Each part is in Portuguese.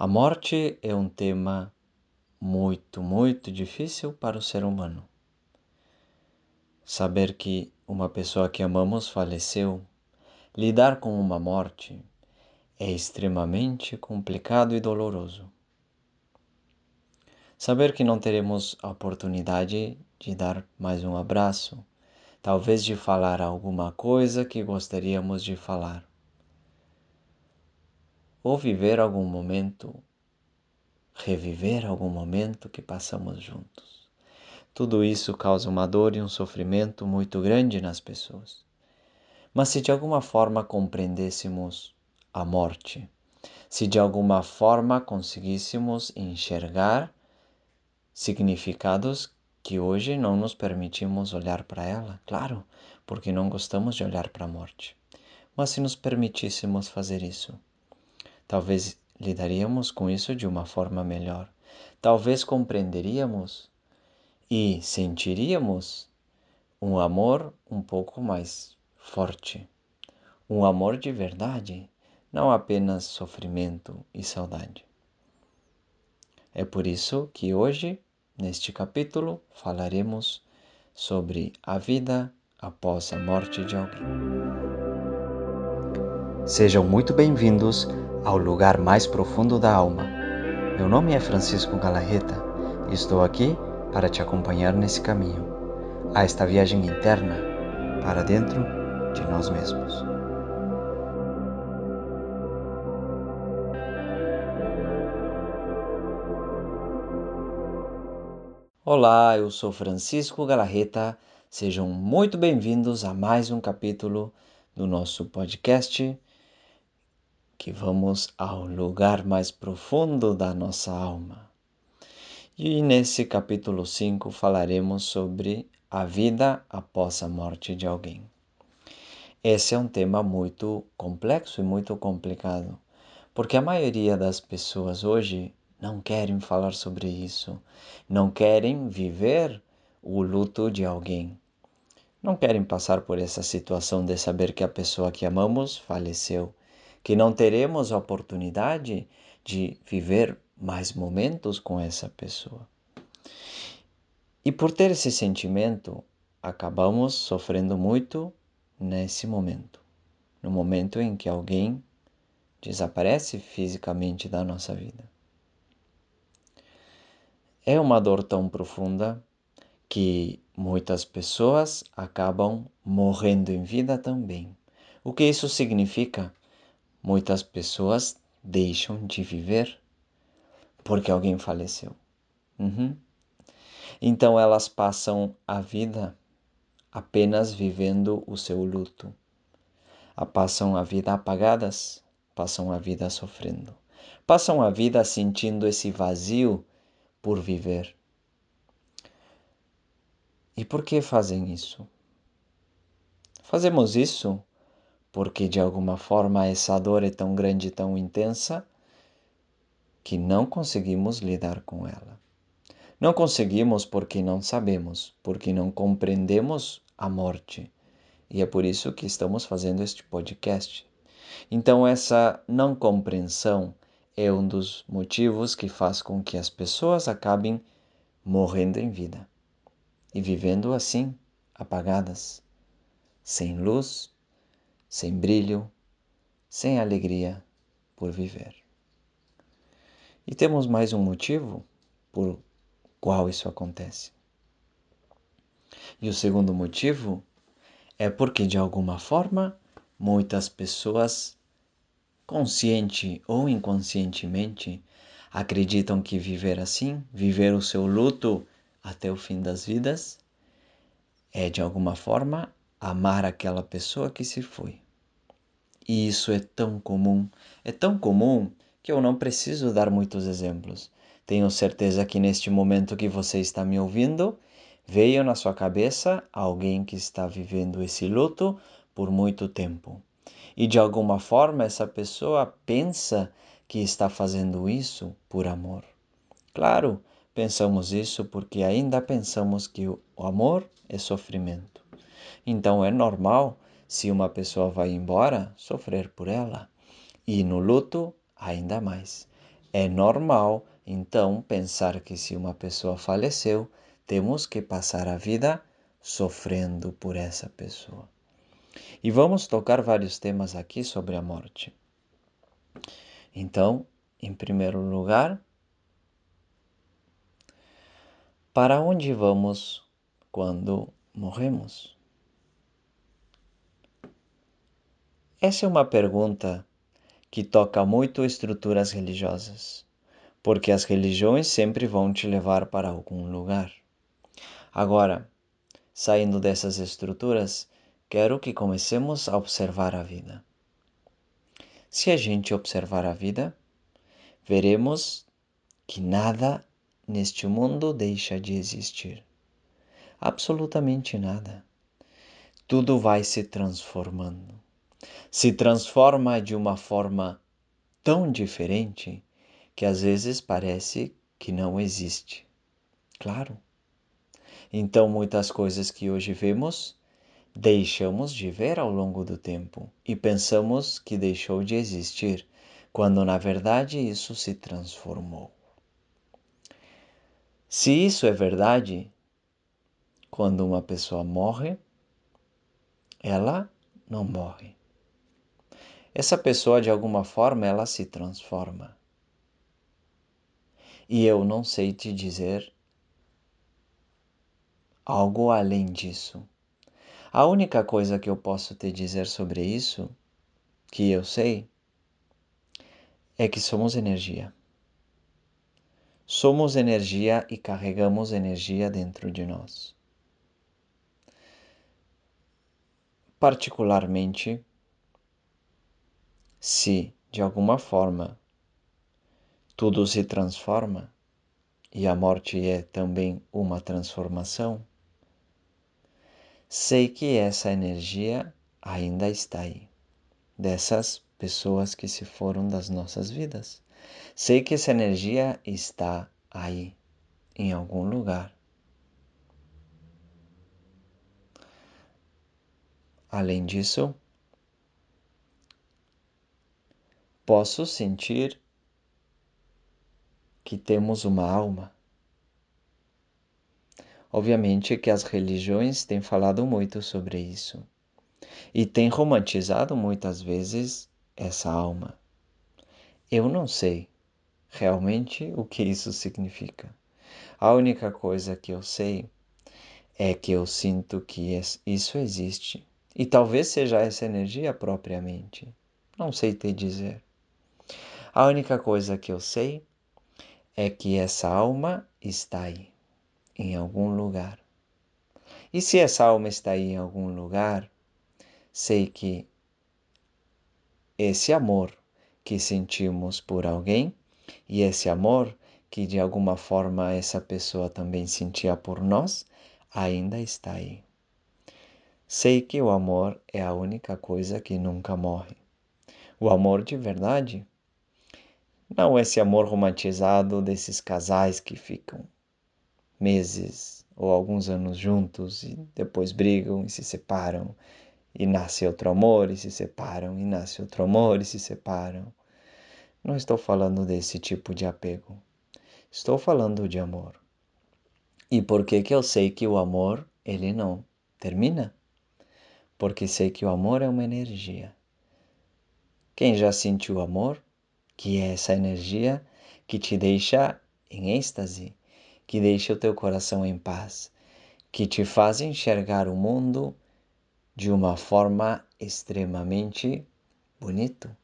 A morte é um tema muito, muito difícil para o ser humano. Saber que uma pessoa que amamos faleceu, lidar com uma morte é extremamente complicado e doloroso. Saber que não teremos a oportunidade de dar mais um abraço, talvez de falar alguma coisa que gostaríamos de falar ou viver algum momento, reviver algum momento que passamos juntos. Tudo isso causa uma dor e um sofrimento muito grande nas pessoas. Mas se de alguma forma compreendêssemos a morte, se de alguma forma conseguíssemos enxergar significados que hoje não nos permitimos olhar para ela, claro, porque não gostamos de olhar para a morte. Mas se nos permitíssemos fazer isso, Talvez lidaríamos com isso de uma forma melhor. Talvez compreenderíamos e sentiríamos um amor um pouco mais forte. Um amor de verdade, não apenas sofrimento e saudade. É por isso que hoje, neste capítulo, falaremos sobre a vida após a morte de alguém. Sejam muito bem-vindos ao lugar mais profundo da alma. Meu nome é Francisco Galarreta e estou aqui para te acompanhar nesse caminho, a esta viagem interna para dentro de nós mesmos. Olá, eu sou Francisco Galarreta. Sejam muito bem-vindos a mais um capítulo do nosso podcast que vamos ao lugar mais profundo da nossa alma. E nesse capítulo 5 falaremos sobre a vida após a morte de alguém. Esse é um tema muito complexo e muito complicado, porque a maioria das pessoas hoje não querem falar sobre isso, não querem viver o luto de alguém. Não querem passar por essa situação de saber que a pessoa que amamos faleceu que não teremos a oportunidade de viver mais momentos com essa pessoa. E por ter esse sentimento, acabamos sofrendo muito nesse momento no momento em que alguém desaparece fisicamente da nossa vida. É uma dor tão profunda que muitas pessoas acabam morrendo em vida também. O que isso significa? Muitas pessoas deixam de viver porque alguém faleceu. Uhum. Então elas passam a vida apenas vivendo o seu luto. Passam a vida apagadas, passam a vida sofrendo, passam a vida sentindo esse vazio por viver. E por que fazem isso? Fazemos isso porque de alguma forma essa dor é tão grande, tão intensa, que não conseguimos lidar com ela. Não conseguimos porque não sabemos, porque não compreendemos a morte. E é por isso que estamos fazendo este podcast. Então, essa não compreensão é um dos motivos que faz com que as pessoas acabem morrendo em vida e vivendo assim, apagadas, sem luz, sem brilho, sem alegria por viver. E temos mais um motivo por qual isso acontece. E o segundo motivo é porque, de alguma forma, muitas pessoas, consciente ou inconscientemente, acreditam que viver assim, viver o seu luto até o fim das vidas, é de alguma forma amar aquela pessoa que se foi. E isso é tão comum, é tão comum que eu não preciso dar muitos exemplos. Tenho certeza que neste momento que você está me ouvindo, veio na sua cabeça alguém que está vivendo esse luto por muito tempo. E de alguma forma essa pessoa pensa que está fazendo isso por amor. Claro, pensamos isso porque ainda pensamos que o amor é sofrimento. Então é normal, se uma pessoa vai embora, sofrer por ela. E no luto, ainda mais. É normal, então, pensar que se uma pessoa faleceu, temos que passar a vida sofrendo por essa pessoa. E vamos tocar vários temas aqui sobre a morte. Então, em primeiro lugar, para onde vamos quando morremos? Essa é uma pergunta que toca muito estruturas religiosas, porque as religiões sempre vão te levar para algum lugar. Agora, saindo dessas estruturas, quero que comecemos a observar a vida. Se a gente observar a vida, veremos que nada neste mundo deixa de existir. Absolutamente nada. Tudo vai se transformando. Se transforma de uma forma tão diferente que às vezes parece que não existe. Claro. Então, muitas coisas que hoje vemos deixamos de ver ao longo do tempo e pensamos que deixou de existir, quando na verdade isso se transformou. Se isso é verdade, quando uma pessoa morre, ela não morre. Essa pessoa, de alguma forma, ela se transforma. E eu não sei te dizer algo além disso. A única coisa que eu posso te dizer sobre isso, que eu sei, é que somos energia. Somos energia e carregamos energia dentro de nós. Particularmente, se de alguma forma tudo se transforma e a morte é também uma transformação, sei que essa energia ainda está aí, dessas pessoas que se foram das nossas vidas. Sei que essa energia está aí, em algum lugar. Além disso, posso sentir que temos uma alma. Obviamente que as religiões têm falado muito sobre isso e têm romantizado muitas vezes essa alma. Eu não sei realmente o que isso significa. A única coisa que eu sei é que eu sinto que isso existe. E talvez seja essa energia propriamente. Não sei te dizer. A única coisa que eu sei é que essa alma está aí, em algum lugar. E se essa alma está aí em algum lugar, sei que esse amor que sentimos por alguém e esse amor que de alguma forma essa pessoa também sentia por nós, ainda está aí. Sei que o amor é a única coisa que nunca morre. O amor de verdade. Não esse amor romantizado desses casais que ficam meses ou alguns anos juntos e depois brigam e se separam e nasce outro amor e se separam e nasce outro amor e se separam. Não estou falando desse tipo de apego. Estou falando de amor. E por que que eu sei que o amor, ele não termina? Porque sei que o amor é uma energia. Quem já sentiu amor, que é essa energia que te deixa em êxtase, que deixa o teu coração em paz, que te faz enxergar o mundo de uma forma extremamente bonito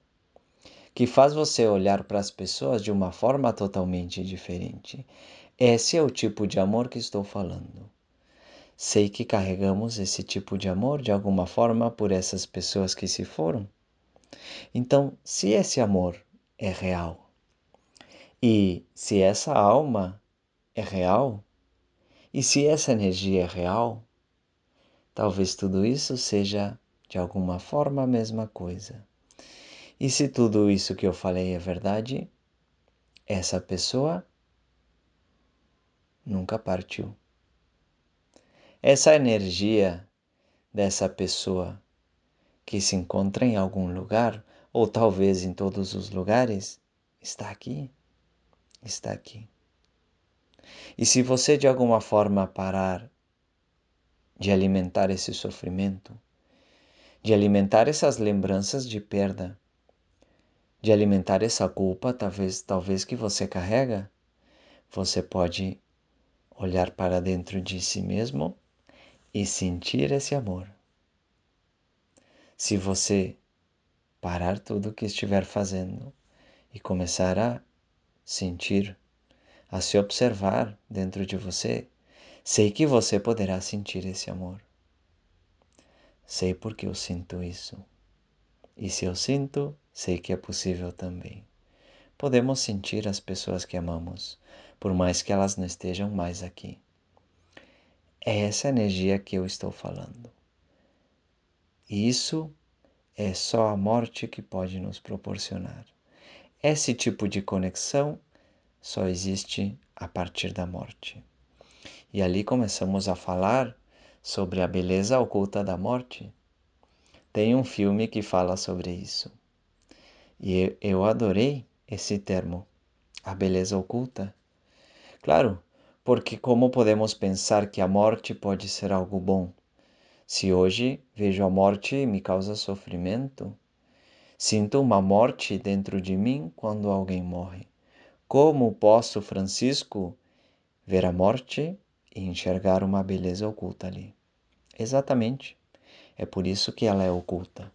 que faz você olhar para as pessoas de uma forma totalmente diferente. Esse é o tipo de amor que estou falando. Sei que carregamos esse tipo de amor de alguma forma por essas pessoas que se foram. Então, se esse amor é real e se essa alma é real e se essa energia é real, talvez tudo isso seja de alguma forma a mesma coisa. E se tudo isso que eu falei é verdade, essa pessoa nunca partiu. Essa energia dessa pessoa que se encontra em algum lugar, ou talvez em todos os lugares, está aqui, está aqui. E se você de alguma forma parar de alimentar esse sofrimento, de alimentar essas lembranças de perda, de alimentar essa culpa, talvez, talvez que você carrega, você pode olhar para dentro de si mesmo e sentir esse amor. Se você parar tudo o que estiver fazendo e começar a sentir, a se observar dentro de você, sei que você poderá sentir esse amor. Sei porque eu sinto isso. E se eu sinto, sei que é possível também. Podemos sentir as pessoas que amamos, por mais que elas não estejam mais aqui. É essa energia que eu estou falando. Isso é só a morte que pode nos proporcionar. Esse tipo de conexão só existe a partir da morte. E ali começamos a falar sobre a beleza oculta da morte. Tem um filme que fala sobre isso. E eu adorei esse termo, a beleza oculta. Claro, porque como podemos pensar que a morte pode ser algo bom? Se hoje vejo a morte e me causa sofrimento, sinto uma morte dentro de mim quando alguém morre. Como posso, Francisco, ver a morte e enxergar uma beleza oculta ali? Exatamente. É por isso que ela é oculta.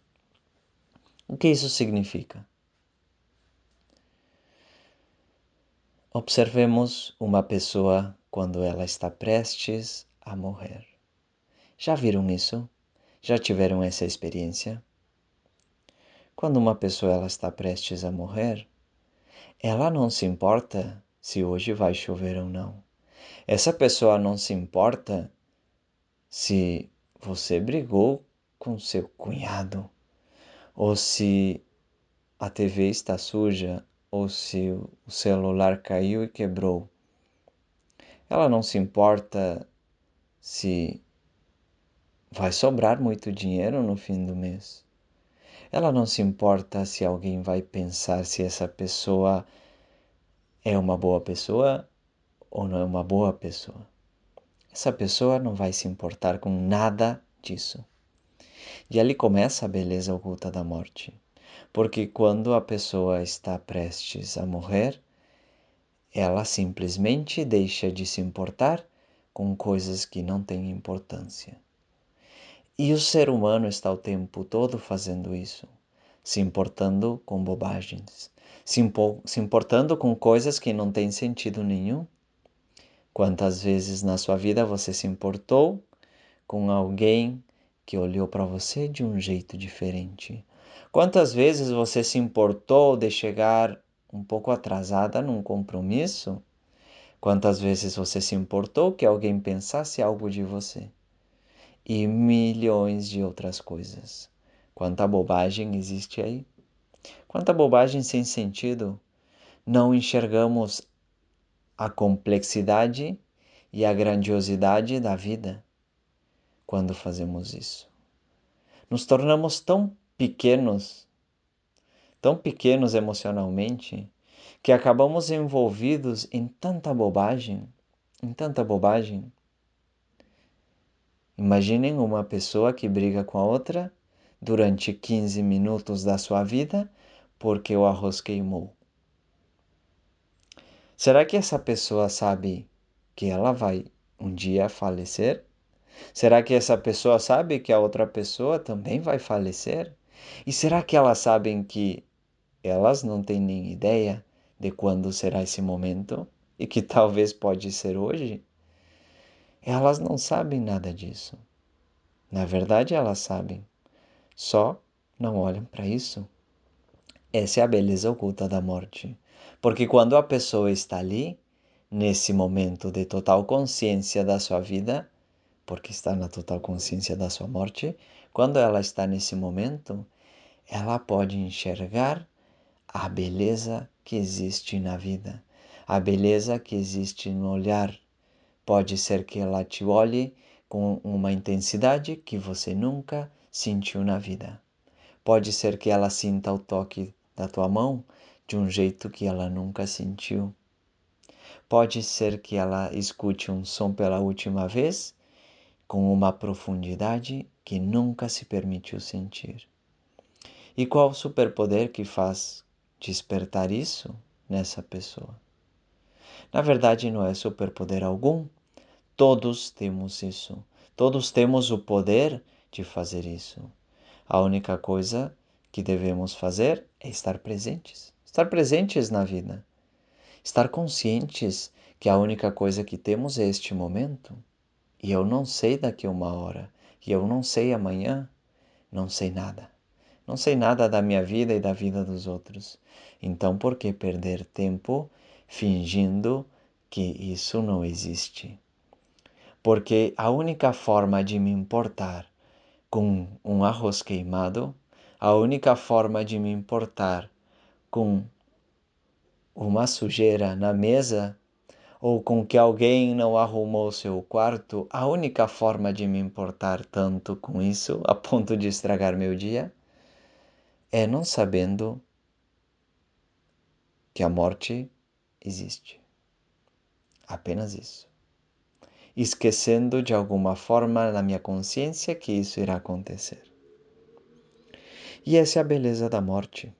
O que isso significa? Observemos uma pessoa quando ela está prestes a morrer. Já viram isso? Já tiveram essa experiência? Quando uma pessoa ela está prestes a morrer, ela não se importa se hoje vai chover ou não. Essa pessoa não se importa se você brigou com seu cunhado, ou se a TV está suja, ou se o celular caiu e quebrou. Ela não se importa se vai sobrar muito dinheiro no fim do mês. Ela não se importa se alguém vai pensar se essa pessoa é uma boa pessoa ou não é uma boa pessoa. Essa pessoa não vai se importar com nada disso. E ali começa a beleza oculta da morte. Porque quando a pessoa está prestes a morrer, ela simplesmente deixa de se importar com coisas que não têm importância. E o ser humano está o tempo todo fazendo isso, se importando com bobagens, se, se importando com coisas que não têm sentido nenhum. Quantas vezes na sua vida você se importou com alguém que olhou para você de um jeito diferente? Quantas vezes você se importou de chegar um pouco atrasada num compromisso? Quantas vezes você se importou que alguém pensasse algo de você? E milhões de outras coisas. Quanta bobagem existe aí? Quanta bobagem sem sentido. Não enxergamos a complexidade e a grandiosidade da vida quando fazemos isso. Nos tornamos tão pequenos tão pequenos emocionalmente, que acabamos envolvidos em tanta bobagem, em tanta bobagem. Imaginem uma pessoa que briga com a outra durante 15 minutos da sua vida porque o arroz queimou. Será que essa pessoa sabe que ela vai um dia falecer? Será que essa pessoa sabe que a outra pessoa também vai falecer? E será que elas sabem que elas não têm nem ideia de quando será esse momento e que talvez pode ser hoje. Elas não sabem nada disso. Na verdade, elas sabem, só não olham para isso. Essa é a beleza oculta da morte. Porque quando a pessoa está ali, nesse momento de total consciência da sua vida, porque está na total consciência da sua morte, quando ela está nesse momento, ela pode enxergar a beleza que existe na vida, a beleza que existe no olhar. Pode ser que ela te olhe com uma intensidade que você nunca sentiu na vida. Pode ser que ela sinta o toque da tua mão de um jeito que ela nunca sentiu. Pode ser que ela escute um som pela última vez com uma profundidade que nunca se permitiu sentir. E qual o superpoder que faz despertar isso nessa pessoa? Na verdade, não é superpoder algum. Todos temos isso. Todos temos o poder de fazer isso. A única coisa que devemos fazer é estar presentes. Estar presentes na vida. Estar conscientes que a única coisa que temos é este momento. E eu não sei daqui a uma hora. E eu não sei amanhã. Não sei nada. Não sei nada da minha vida e da vida dos outros. Então, por que perder tempo fingindo que isso não existe? Porque a única forma de me importar com um arroz queimado, a única forma de me importar com uma sujeira na mesa ou com que alguém não arrumou seu quarto, a única forma de me importar tanto com isso, a ponto de estragar meu dia, é não sabendo que a morte existe. Apenas isso. Esquecendo de alguma forma na minha consciência que isso irá acontecer. E essa é a beleza da morte.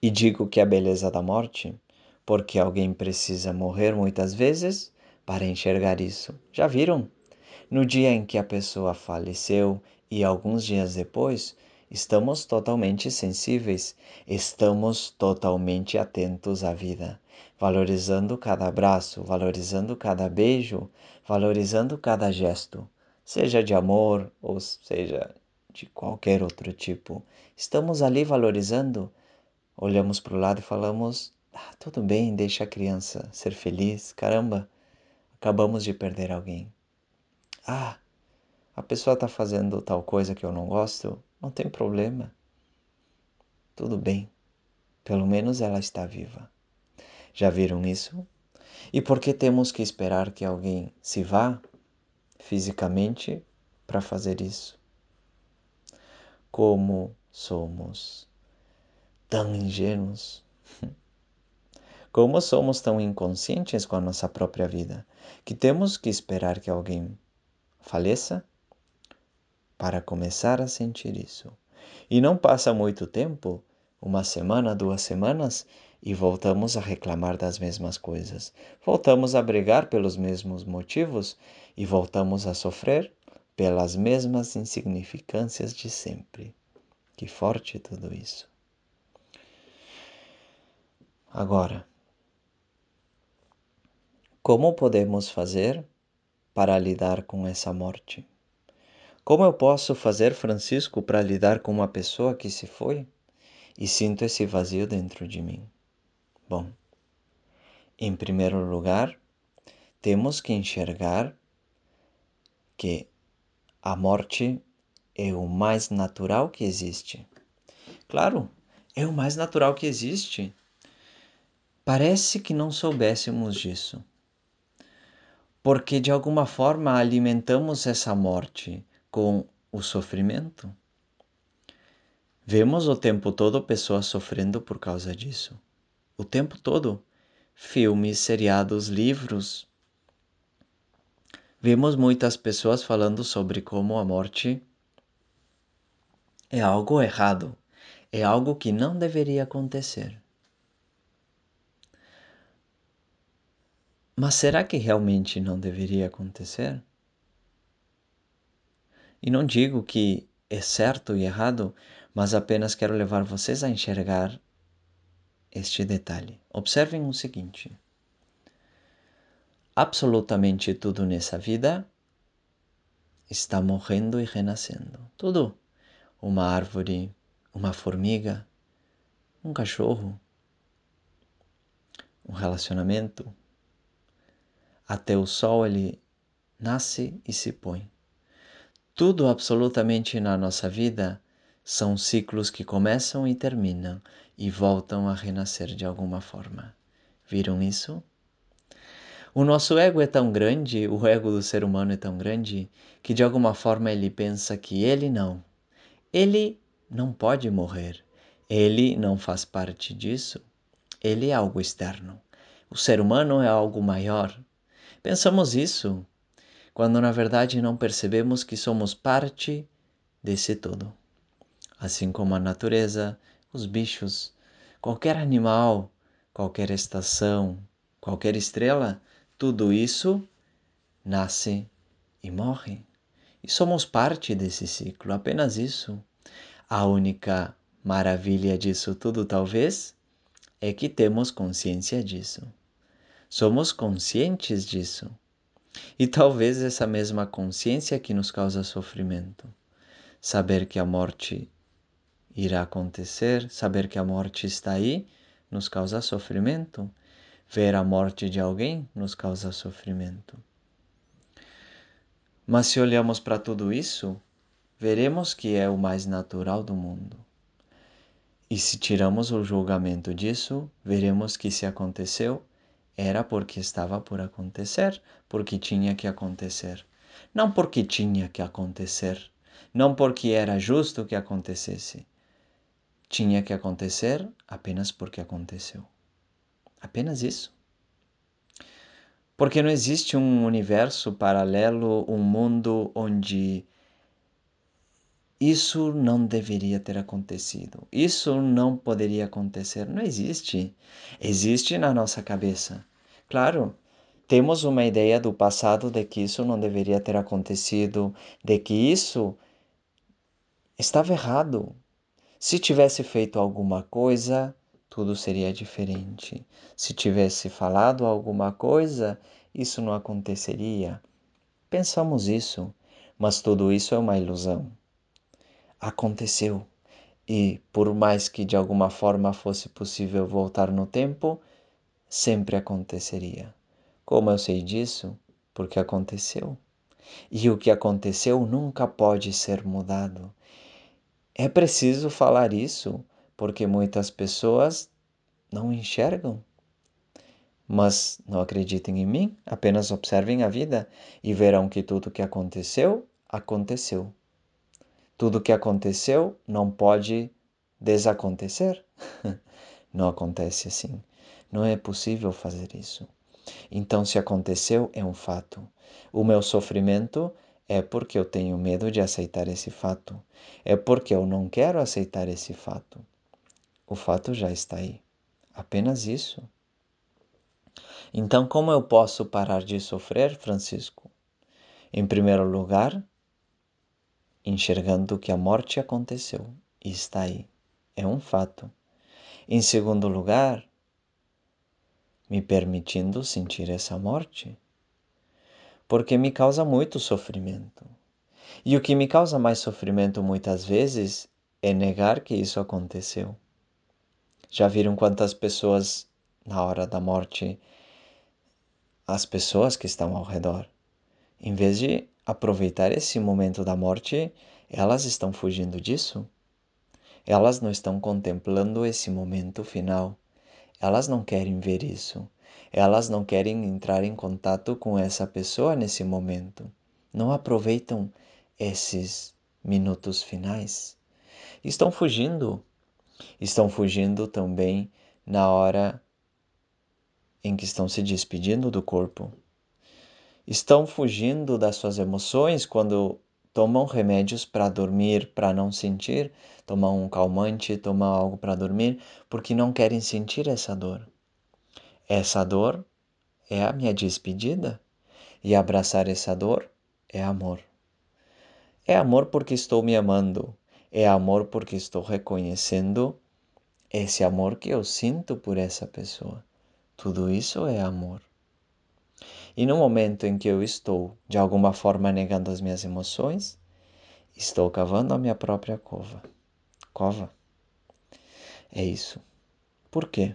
E digo que é a beleza da morte porque alguém precisa morrer muitas vezes para enxergar isso. Já viram? No dia em que a pessoa faleceu e alguns dias depois, estamos totalmente sensíveis, estamos totalmente atentos à vida, valorizando cada abraço, valorizando cada beijo, valorizando cada gesto, seja de amor ou seja de qualquer outro tipo. Estamos ali valorizando olhamos para o lado e falamos: ah, tudo bem, deixa a criança ser feliz. Caramba, acabamos de perder alguém. Ah, a pessoa está fazendo tal coisa que eu não gosto, não tem problema. Tudo bem, pelo menos ela está viva. Já viram isso? E por que temos que esperar que alguém se vá fisicamente para fazer isso? Como somos tão ingênuos? Como somos tão inconscientes com a nossa própria vida que temos que esperar que alguém faleça para começar a sentir isso. E não passa muito tempo uma semana, duas semanas e voltamos a reclamar das mesmas coisas. Voltamos a brigar pelos mesmos motivos e voltamos a sofrer pelas mesmas insignificâncias de sempre. Que forte tudo isso. Agora, como podemos fazer para lidar com essa morte? Como eu posso fazer, Francisco, para lidar com uma pessoa que se foi e sinto esse vazio dentro de mim? Bom, em primeiro lugar, temos que enxergar que a morte é o mais natural que existe. Claro, é o mais natural que existe. Parece que não soubéssemos disso. Porque de alguma forma alimentamos essa morte com o sofrimento. Vemos o tempo todo pessoas sofrendo por causa disso. O tempo todo. Filmes, seriados, livros. Vemos muitas pessoas falando sobre como a morte é algo errado, é algo que não deveria acontecer. Mas será que realmente não deveria acontecer? E não digo que é certo e errado, mas apenas quero levar vocês a enxergar este detalhe. Observem o seguinte: absolutamente tudo nessa vida está morrendo e renascendo. Tudo. Uma árvore, uma formiga, um cachorro, um relacionamento, até o sol ele nasce e se põe. Tudo absolutamente na nossa vida são ciclos que começam e terminam e voltam a renascer de alguma forma. Viram isso? O nosso ego é tão grande, o ego do ser humano é tão grande, que de alguma forma ele pensa que ele não. Ele não pode morrer. Ele não faz parte disso. Ele é algo externo. o ser humano é algo maior. Pensamos isso quando na verdade não percebemos que somos parte desse todo. Assim como a natureza, os bichos, qualquer animal, qualquer estação, qualquer estrela, tudo isso nasce e morre. E somos parte desse ciclo, apenas isso. A única maravilha disso tudo, talvez, é que temos consciência disso. Somos conscientes disso. E talvez essa mesma consciência que nos causa sofrimento. Saber que a morte irá acontecer, saber que a morte está aí, nos causa sofrimento. Ver a morte de alguém nos causa sofrimento. Mas se olhamos para tudo isso, veremos que é o mais natural do mundo. E se tiramos o julgamento disso, veremos que se aconteceu, era porque estava por acontecer, porque tinha que acontecer. Não porque tinha que acontecer, não porque era justo que acontecesse. Tinha que acontecer apenas porque aconteceu. Apenas isso. Porque não existe um universo paralelo, um mundo onde isso não deveria ter acontecido. Isso não poderia acontecer. Não existe. Existe na nossa cabeça. Claro, temos uma ideia do passado de que isso não deveria ter acontecido, de que isso estava errado. Se tivesse feito alguma coisa, tudo seria diferente. Se tivesse falado alguma coisa, isso não aconteceria. Pensamos isso, mas tudo isso é uma ilusão aconteceu. E por mais que de alguma forma fosse possível voltar no tempo, sempre aconteceria. Como eu sei disso? Porque aconteceu. E o que aconteceu nunca pode ser mudado. É preciso falar isso, porque muitas pessoas não enxergam. Mas não acreditem em mim, apenas observem a vida e verão que tudo o que aconteceu, aconteceu. Tudo que aconteceu não pode desacontecer. não acontece assim. Não é possível fazer isso. Então, se aconteceu, é um fato. O meu sofrimento é porque eu tenho medo de aceitar esse fato. É porque eu não quero aceitar esse fato. O fato já está aí. Apenas isso. Então, como eu posso parar de sofrer, Francisco? Em primeiro lugar, enxergando que a morte aconteceu e está aí. É um fato. Em segundo lugar, me permitindo sentir essa morte, porque me causa muito sofrimento. E o que me causa mais sofrimento muitas vezes é negar que isso aconteceu. Já viram quantas pessoas, na hora da morte, as pessoas que estão ao redor, em vez de aproveitar esse momento da morte, elas estão fugindo disso. Elas não estão contemplando esse momento final. Elas não querem ver isso. Elas não querem entrar em contato com essa pessoa nesse momento. Não aproveitam esses minutos finais. Estão fugindo. Estão fugindo também na hora em que estão se despedindo do corpo estão fugindo das suas emoções quando tomam remédios para dormir, para não sentir, tomam um calmante, tomam algo para dormir, porque não querem sentir essa dor. Essa dor é a minha despedida e abraçar essa dor é amor. É amor porque estou me amando, é amor porque estou reconhecendo esse amor que eu sinto por essa pessoa. Tudo isso é amor. E no momento em que eu estou, de alguma forma, negando as minhas emoções, estou cavando a minha própria cova. Cova. É isso. Por quê?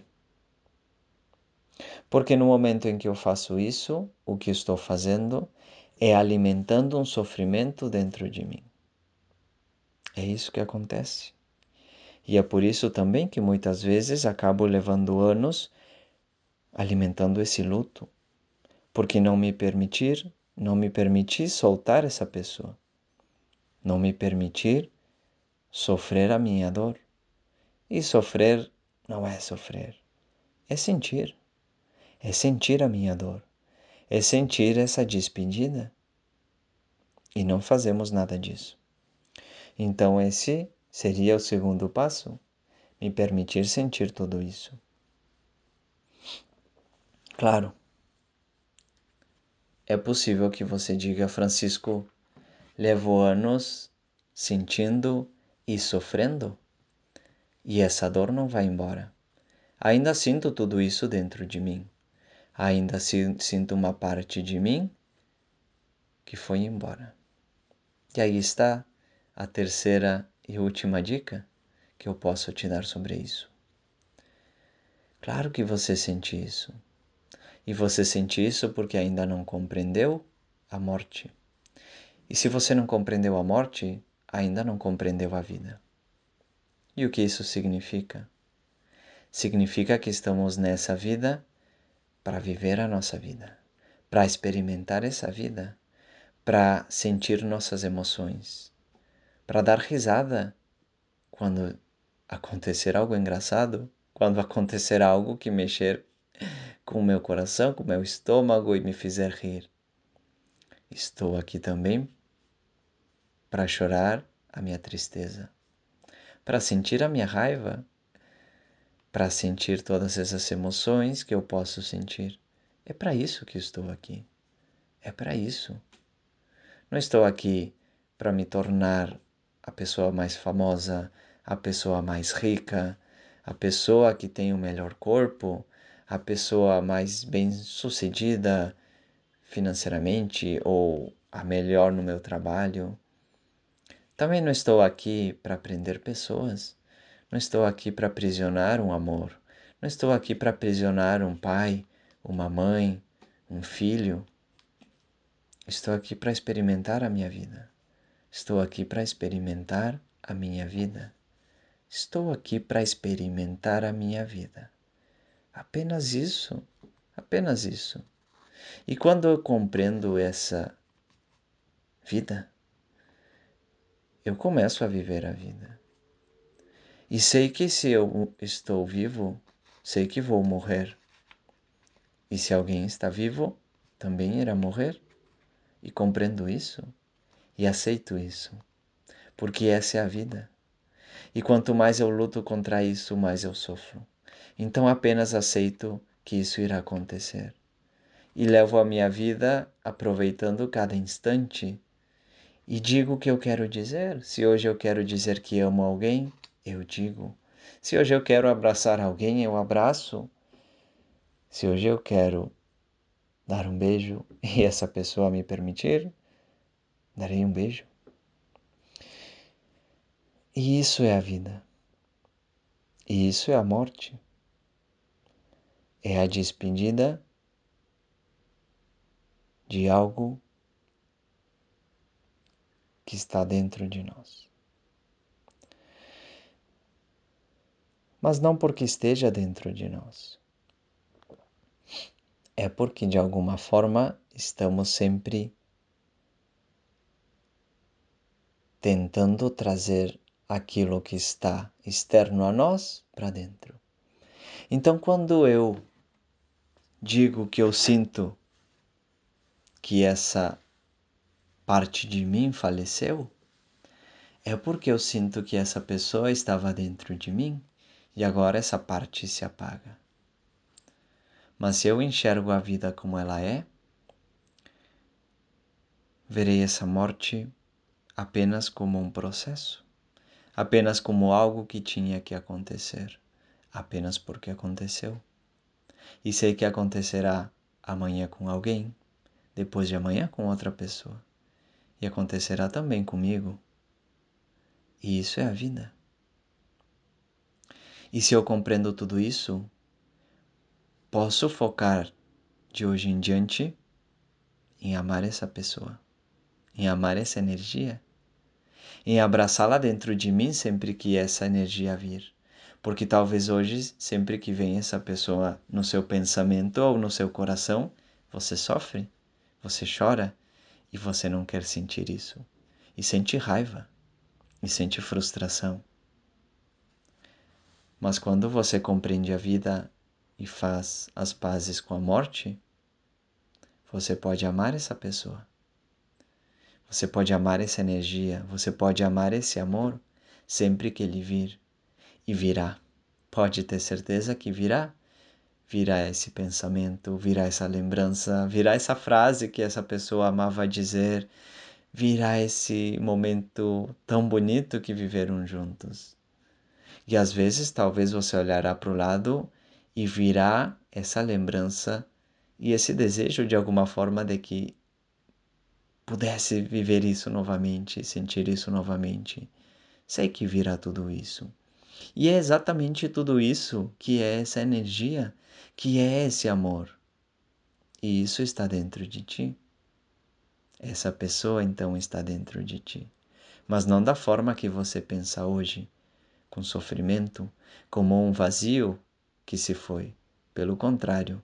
Porque no momento em que eu faço isso, o que estou fazendo é alimentando um sofrimento dentro de mim. É isso que acontece. E é por isso também que muitas vezes acabo levando anos alimentando esse luto, porque não me permitir, não me permitir soltar essa pessoa, não me permitir sofrer a minha dor. E sofrer não é sofrer, é sentir, é sentir a minha dor, é sentir essa despedida. E não fazemos nada disso. Então, esse seria o segundo passo: me permitir sentir tudo isso. Claro, é possível que você diga, Francisco, levo anos sentindo e sofrendo e essa dor não vai embora. Ainda sinto tudo isso dentro de mim. Ainda sinto uma parte de mim que foi embora. E aí está a terceira e última dica que eu posso te dar sobre isso. Claro que você sente isso. E você sente isso porque ainda não compreendeu a morte. E se você não compreendeu a morte, ainda não compreendeu a vida. E o que isso significa? Significa que estamos nessa vida para viver a nossa vida, para experimentar essa vida, para sentir nossas emoções, para dar risada quando acontecer algo engraçado, quando acontecer algo que mexer com o meu coração, com o meu estômago e me fizer rir. Estou aqui também para chorar a minha tristeza, para sentir a minha raiva, para sentir todas essas emoções que eu posso sentir. É para isso que estou aqui. É para isso. Não estou aqui para me tornar a pessoa mais famosa, a pessoa mais rica, a pessoa que tem o melhor corpo, a pessoa mais bem-sucedida financeiramente ou a melhor no meu trabalho. Também não estou aqui para prender pessoas. Não estou aqui para aprisionar um amor. Não estou aqui para aprisionar um pai, uma mãe, um filho. Estou aqui para experimentar a minha vida. Estou aqui para experimentar a minha vida. Estou aqui para experimentar a minha vida. Apenas isso, apenas isso. E quando eu compreendo essa vida, eu começo a viver a vida. E sei que se eu estou vivo, sei que vou morrer. E se alguém está vivo, também irá morrer. E compreendo isso e aceito isso, porque essa é a vida. E quanto mais eu luto contra isso, mais eu sofro. Então apenas aceito que isso irá acontecer. E levo a minha vida aproveitando cada instante e digo o que eu quero dizer. Se hoje eu quero dizer que amo alguém, eu digo. Se hoje eu quero abraçar alguém, eu abraço. Se hoje eu quero dar um beijo e essa pessoa me permitir, darei um beijo. E isso é a vida. E isso é a morte é a despedida de algo que está dentro de nós. Mas não porque esteja dentro de nós. É porque de alguma forma estamos sempre tentando trazer aquilo que está externo a nós para dentro. Então, quando eu digo que eu sinto que essa parte de mim faleceu, é porque eu sinto que essa pessoa estava dentro de mim e agora essa parte se apaga. Mas se eu enxergo a vida como ela é, verei essa morte apenas como um processo, apenas como algo que tinha que acontecer, apenas porque aconteceu e sei que acontecerá amanhã com alguém, depois de amanhã com outra pessoa, e acontecerá também comigo. E isso é a vida. E se eu compreendo tudo isso, posso focar de hoje em diante em amar essa pessoa, em amar essa energia, em abraçá-la dentro de mim sempre que essa energia vir porque talvez hoje, sempre que vem essa pessoa no seu pensamento ou no seu coração, você sofre, você chora e você não quer sentir isso. E sente raiva, e sente frustração. Mas quando você compreende a vida e faz as pazes com a morte, você pode amar essa pessoa. Você pode amar essa energia, você pode amar esse amor sempre que ele vir. E virá. Pode ter certeza que virá. Virá esse pensamento, virá essa lembrança, virá essa frase que essa pessoa amava dizer, virá esse momento tão bonito que viveram juntos. E às vezes talvez você olhará para o lado e virá essa lembrança e esse desejo de alguma forma de que pudesse viver isso novamente, sentir isso novamente. Sei que virá tudo isso. E é exatamente tudo isso que é essa energia, que é esse amor. E isso está dentro de ti. Essa pessoa então está dentro de ti. Mas não da forma que você pensa hoje, com sofrimento, como um vazio que se foi. Pelo contrário,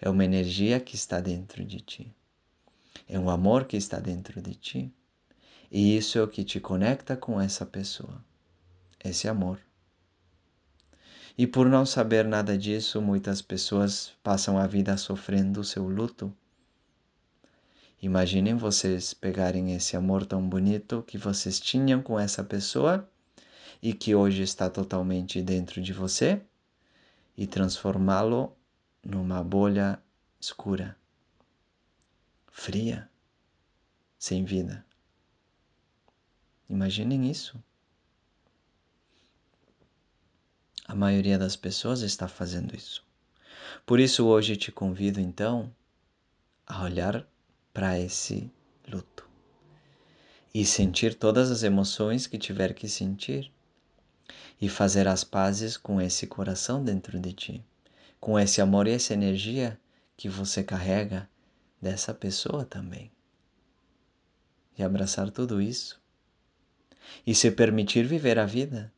é uma energia que está dentro de ti. É um amor que está dentro de ti. E isso é o que te conecta com essa pessoa. Esse amor. E por não saber nada disso, muitas pessoas passam a vida sofrendo o seu luto. Imaginem vocês pegarem esse amor tão bonito que vocês tinham com essa pessoa e que hoje está totalmente dentro de você e transformá-lo numa bolha escura fria, sem vida. Imaginem isso. A maioria das pessoas está fazendo isso. Por isso, hoje te convido então a olhar para esse luto e sentir todas as emoções que tiver que sentir e fazer as pazes com esse coração dentro de ti, com esse amor e essa energia que você carrega dessa pessoa também. E abraçar tudo isso. E se permitir viver a vida.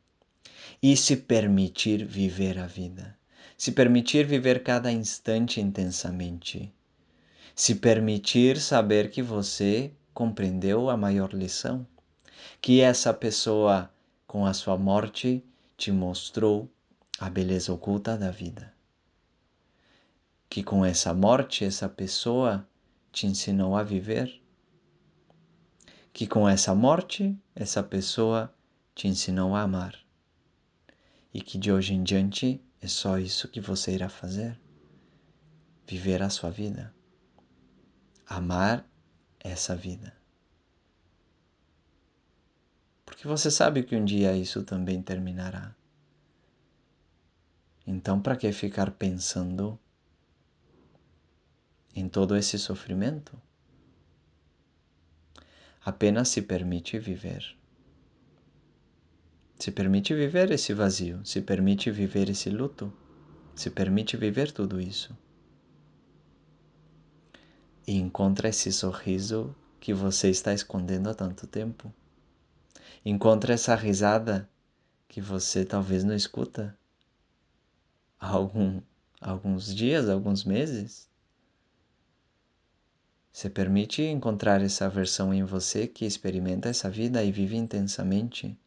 E se permitir viver a vida. Se permitir viver cada instante intensamente. Se permitir saber que você compreendeu a maior lição. Que essa pessoa, com a sua morte, te mostrou a beleza oculta da vida. Que com essa morte, essa pessoa te ensinou a viver, que com essa morte essa pessoa te ensinou a amar e que de hoje em diante é só isso que você irá fazer: viver a sua vida, amar essa vida. Porque você sabe que um dia isso também terminará. Então, para que ficar pensando em todo esse sofrimento? Apenas se permite viver. Se permite viver esse vazio, se permite viver esse luto, se permite viver tudo isso. E encontra esse sorriso que você está escondendo há tanto tempo. Encontra essa risada que você talvez não escuta há algum, alguns dias, alguns meses. Se permite encontrar essa versão em você que experimenta essa vida e vive intensamente.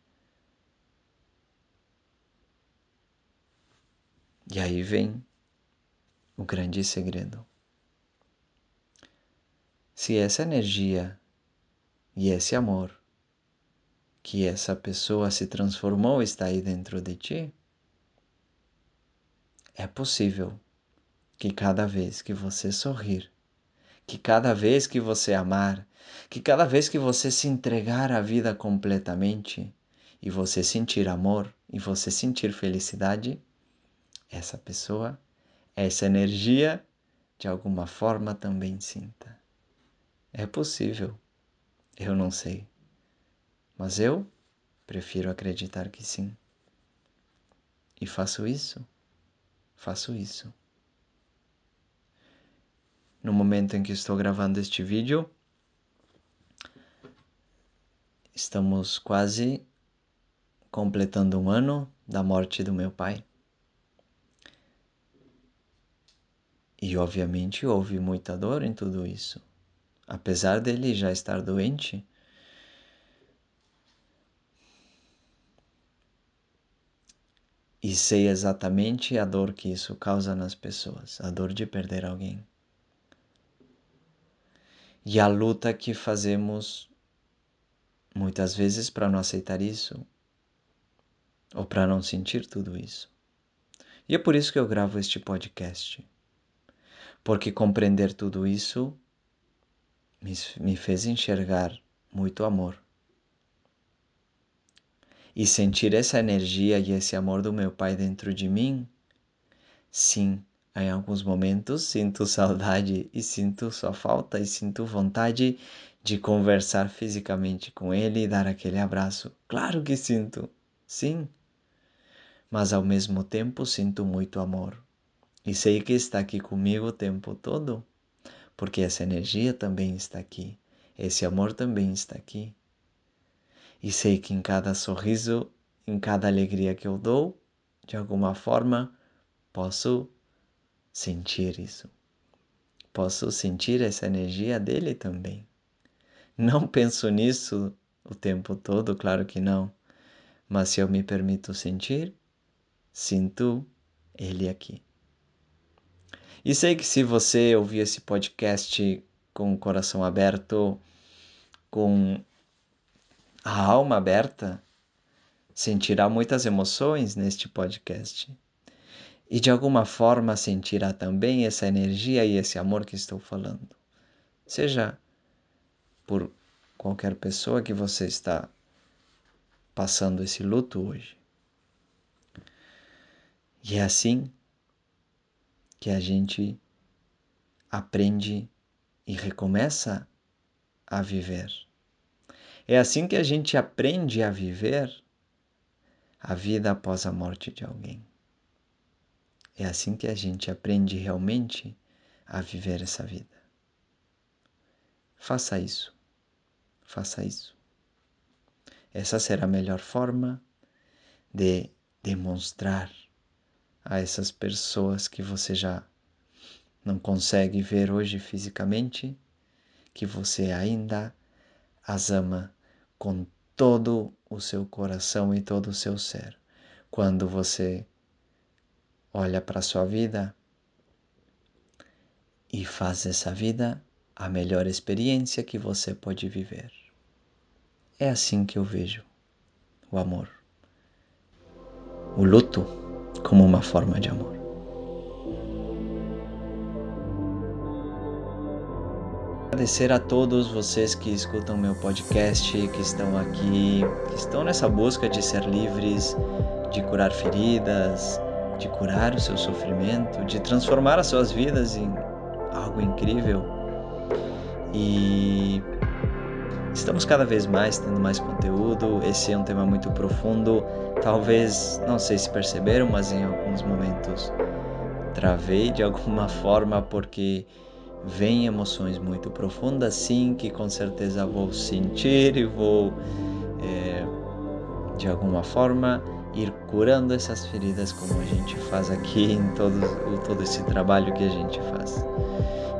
E aí vem o grande segredo. Se essa energia e esse amor que essa pessoa se transformou está aí dentro de ti, é possível que cada vez que você sorrir, que cada vez que você amar, que cada vez que você se entregar à vida completamente e você sentir amor e você sentir felicidade, essa pessoa, essa energia, de alguma forma também sinta. É possível, eu não sei, mas eu prefiro acreditar que sim. E faço isso, faço isso no momento em que estou gravando este vídeo. Estamos quase completando um ano da morte do meu pai. E obviamente houve muita dor em tudo isso. Apesar dele já estar doente, e sei exatamente a dor que isso causa nas pessoas, a dor de perder alguém. E a luta que fazemos muitas vezes para não aceitar isso ou para não sentir tudo isso. E é por isso que eu gravo este podcast. Porque compreender tudo isso me fez enxergar muito amor e sentir essa energia e esse amor do meu pai dentro de mim, sim, em alguns momentos sinto saudade e sinto sua falta e sinto vontade de conversar fisicamente com ele e dar aquele abraço. Claro que sinto, sim. Mas ao mesmo tempo sinto muito amor. E sei que está aqui comigo o tempo todo, porque essa energia também está aqui, esse amor também está aqui e sei que em cada sorriso, em cada alegria que eu dou, de alguma forma posso sentir isso. Posso sentir essa energia dele também. Não penso nisso o tempo todo, claro que não. Mas se eu me permito sentir, sinto ele aqui. E sei que se você ouvir esse podcast com o coração aberto, com a alma aberta sentirá muitas emoções neste podcast. E de alguma forma sentirá também essa energia e esse amor que estou falando. Seja por qualquer pessoa que você está passando esse luto hoje. E é assim que a gente aprende e recomeça a viver. É assim que a gente aprende a viver a vida após a morte de alguém. É assim que a gente aprende realmente a viver essa vida. Faça isso. Faça isso. Essa será a melhor forma de demonstrar a essas pessoas que você já não consegue ver hoje fisicamente que você ainda as ama com todo o seu coração e todo o seu ser. Quando você olha para a sua vida e faz essa vida a melhor experiência que você pode viver. É assim que eu vejo o amor. O luto como uma forma de amor. Agradecer a todos vocês que escutam meu podcast, que estão aqui, que estão nessa busca de ser livres, de curar feridas, de curar o seu sofrimento, de transformar as suas vidas em algo incrível. E estamos cada vez mais tendo mais conteúdo. Esse é um tema muito profundo. Talvez, não sei se perceberam, mas em alguns momentos travei de alguma forma porque vem emoções muito profundas, sim, que com certeza vou sentir e vou, é, de alguma forma, ir curando essas feridas como a gente faz aqui em todo, todo esse trabalho que a gente faz.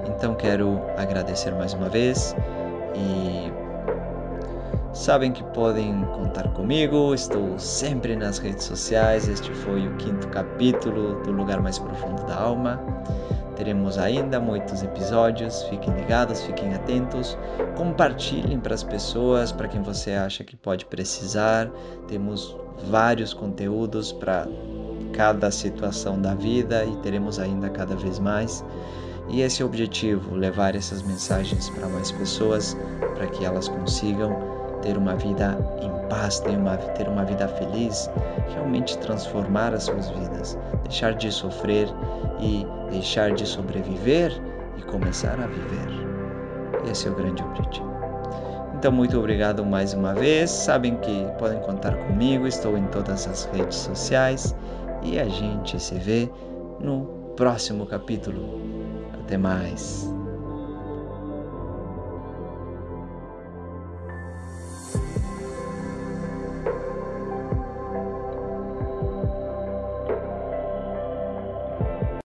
Então quero agradecer mais uma vez e sabem que podem contar comigo, estou sempre nas redes sociais. Este foi o quinto capítulo do Lugar Mais Profundo da Alma. Teremos ainda muitos episódios, fiquem ligados, fiquem atentos, compartilhem para as pessoas, para quem você acha que pode precisar. Temos vários conteúdos para cada situação da vida e teremos ainda cada vez mais. E esse é o objetivo, levar essas mensagens para mais pessoas, para que elas consigam ter uma vida em paz, ter uma, ter uma vida feliz, realmente transformar as suas vidas, deixar de sofrer e deixar de sobreviver e começar a viver. Esse é o grande objetivo. Então, muito obrigado mais uma vez. Sabem que podem contar comigo, estou em todas as redes sociais e a gente se vê no próximo capítulo. Até mais.